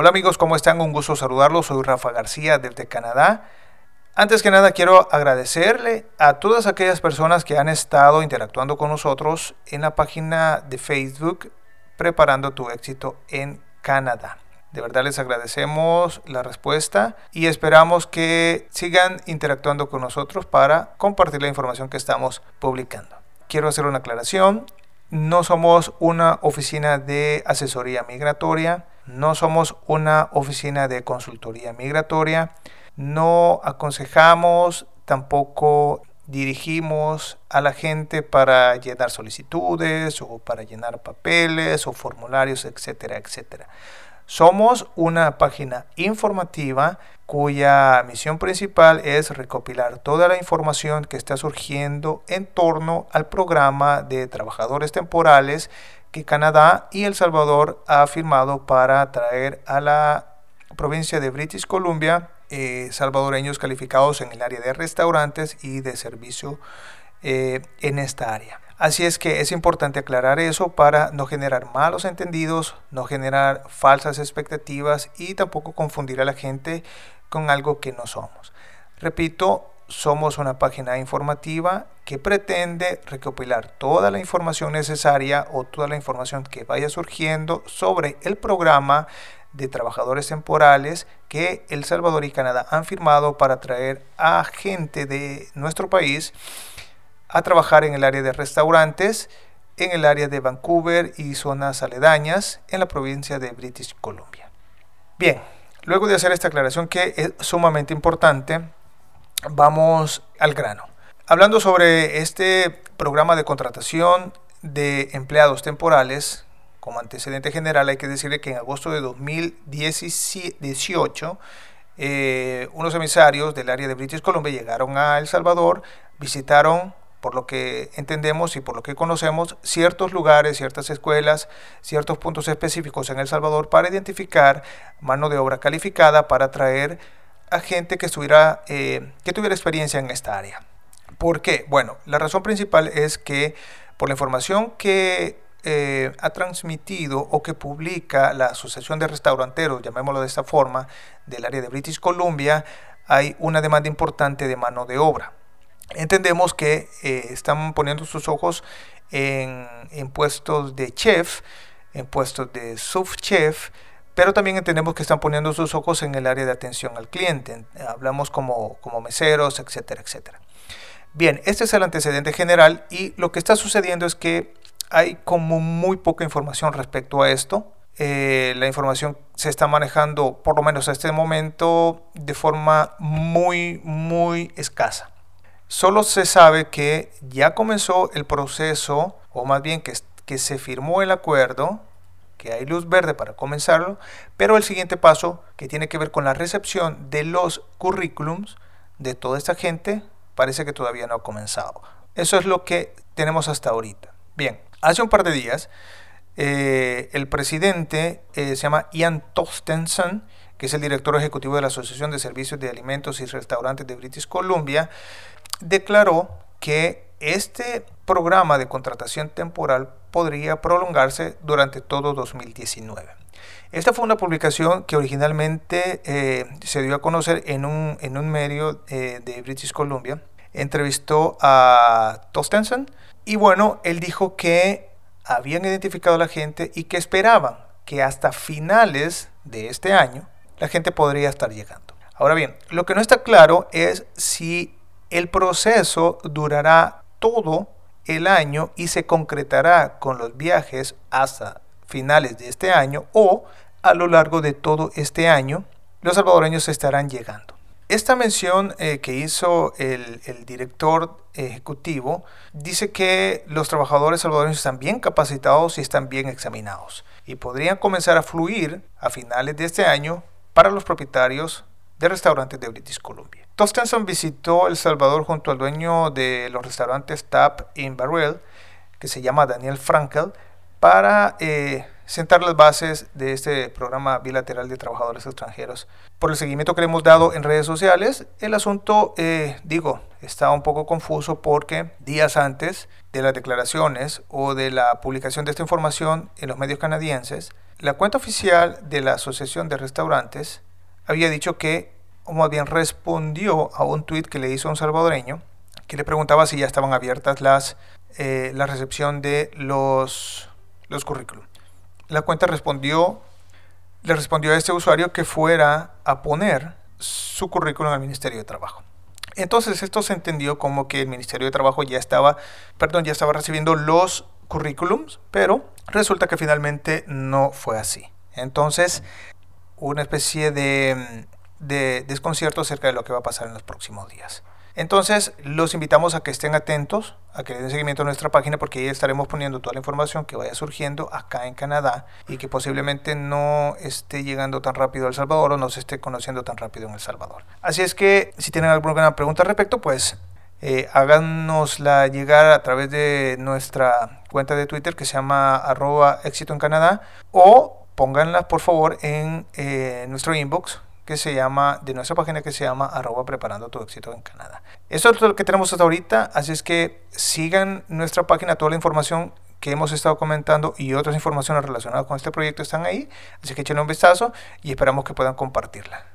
Hola amigos, ¿cómo están? Un gusto saludarlos. Soy Rafa García desde Canadá. Antes que nada quiero agradecerle a todas aquellas personas que han estado interactuando con nosotros en la página de Facebook Preparando tu éxito en Canadá. De verdad les agradecemos la respuesta y esperamos que sigan interactuando con nosotros para compartir la información que estamos publicando. Quiero hacer una aclaración. No somos una oficina de asesoría migratoria, no somos una oficina de consultoría migratoria, no aconsejamos, tampoco dirigimos a la gente para llenar solicitudes o para llenar papeles o formularios, etcétera, etcétera. Somos una página informativa cuya misión principal es recopilar toda la información que está surgiendo en torno al programa de trabajadores temporales que Canadá y El Salvador ha firmado para traer a la provincia de British Columbia eh, salvadoreños calificados en el área de restaurantes y de servicio eh, en esta área. Así es que es importante aclarar eso para no generar malos entendidos, no generar falsas expectativas y tampoco confundir a la gente con algo que no somos. Repito, somos una página informativa que pretende recopilar toda la información necesaria o toda la información que vaya surgiendo sobre el programa de trabajadores temporales que El Salvador y Canadá han firmado para traer a gente de nuestro país a trabajar en el área de restaurantes, en el área de Vancouver y zonas aledañas en la provincia de British Columbia. Bien, luego de hacer esta aclaración que es sumamente importante, vamos al grano. Hablando sobre este programa de contratación de empleados temporales, como antecedente general hay que decirle que en agosto de 2018 eh, unos emisarios del área de British Columbia llegaron a El Salvador, visitaron por lo que entendemos y por lo que conocemos, ciertos lugares, ciertas escuelas, ciertos puntos específicos en El Salvador para identificar mano de obra calificada para atraer a gente que, estuviera, eh, que tuviera experiencia en esta área. ¿Por qué? Bueno, la razón principal es que por la información que eh, ha transmitido o que publica la Asociación de Restauranteros, llamémoslo de esta forma, del área de British Columbia, hay una demanda importante de mano de obra entendemos que eh, están poniendo sus ojos en, puestos de chef, en puestos de subchef, pero también entendemos que están poniendo sus ojos en el área de atención al cliente. Hablamos como, como meseros, etcétera, etcétera. Bien, este es el antecedente general y lo que está sucediendo es que hay como muy poca información respecto a esto. Eh, la información se está manejando, por lo menos a este momento, de forma muy, muy escasa. Solo se sabe que ya comenzó el proceso, o más bien que, que se firmó el acuerdo, que hay luz verde para comenzarlo, pero el siguiente paso, que tiene que ver con la recepción de los currículums de toda esta gente, parece que todavía no ha comenzado. Eso es lo que tenemos hasta ahorita. Bien, hace un par de días, eh, el presidente eh, se llama Ian Tostenson, que es el director ejecutivo de la Asociación de Servicios de Alimentos y Restaurantes de British Columbia, declaró que este programa de contratación temporal podría prolongarse durante todo 2019. Esta fue una publicación que originalmente eh, se dio a conocer en un, medio eh, de British Columbia. Entrevistó a Tostenson y bueno, él dijo que habían identificado a la gente y que esperaban que hasta finales de este año la gente podría estar llegando. Ahora bien, lo que no está claro es si el proceso durará todo el año y se concretará con los viajes hasta finales de este año o a lo largo de todo este año los salvadoreños estarán llegando. Esta mención eh, que hizo el, el, director ejecutivo dice que los trabajadores salvadoreños están bien capacitados y están bien examinados y podrían comenzar a fluir a finales de este año para los propietarios de restaurantes de British Columbia. Tostenson visitó El Salvador junto al dueño de los restaurantes Tap in Barrel, que se llama Daniel Frankel, para eh, sentar las bases de este programa bilateral de trabajadores extranjeros. Por el seguimiento que le hemos dado en redes sociales, el asunto, eh, digo, está un poco confuso porque días antes de las declaraciones o de la publicación de esta información en los medios canadienses, la cuenta oficial de la Asociación de Restaurantes había dicho que, o más bien respondió a un tuit que le hizo un salvadoreño, que le preguntaba si ya estaban abiertas las, eh, la recepción de los, los currículum. La cuenta respondió, le respondió a este usuario que fuera a poner su currículum al Ministerio de Trabajo. Entonces esto se entendió como que el Ministerio de Trabajo ya estaba, perdón, ya estaba recibiendo los currículums, pero resulta que finalmente no fue así. Entonces, una especie de, de desconcierto acerca de lo que va a pasar en los próximos días. Entonces, los invitamos a que estén atentos, a que den seguimiento a nuestra página, porque ahí estaremos poniendo toda la información que vaya surgiendo acá en Canadá y que posiblemente no esté llegando tan rápido a El Salvador o no se esté conociendo tan rápido en El Salvador. Así es que, si tienen alguna pregunta al respecto, pues eh, háganosla llegar a través de nuestra cuenta de Twitter que se llama arroba éxito en Canadá o pónganla por favor en eh, nuestro inbox que se llama, de nuestra página que se llama arroba preparando tu éxito en Canadá. Eso es lo que tenemos hasta ahorita, así es que sigan nuestra página, toda la información que hemos estado comentando y otras informaciones relacionadas con este proyecto están ahí, así que echen un vistazo y esperamos que puedan compartirla.